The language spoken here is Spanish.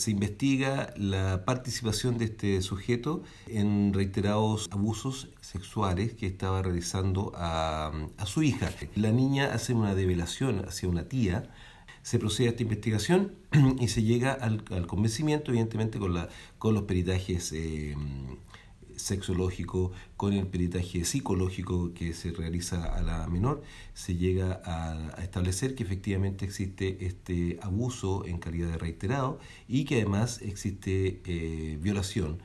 Se investiga la participación de este sujeto en reiterados abusos sexuales que estaba realizando a, su hija. La niña hace una develación hacia una tía, se procede a esta investigación y se llega al, convencimiento, evidentemente, con, la, con los peritajes eh, sexológico, con el peritaje psicológico que se realiza a la menor, se llega a, establecer que efectivamente existe este abuso en calidad de reiterado y que además existe eh, violación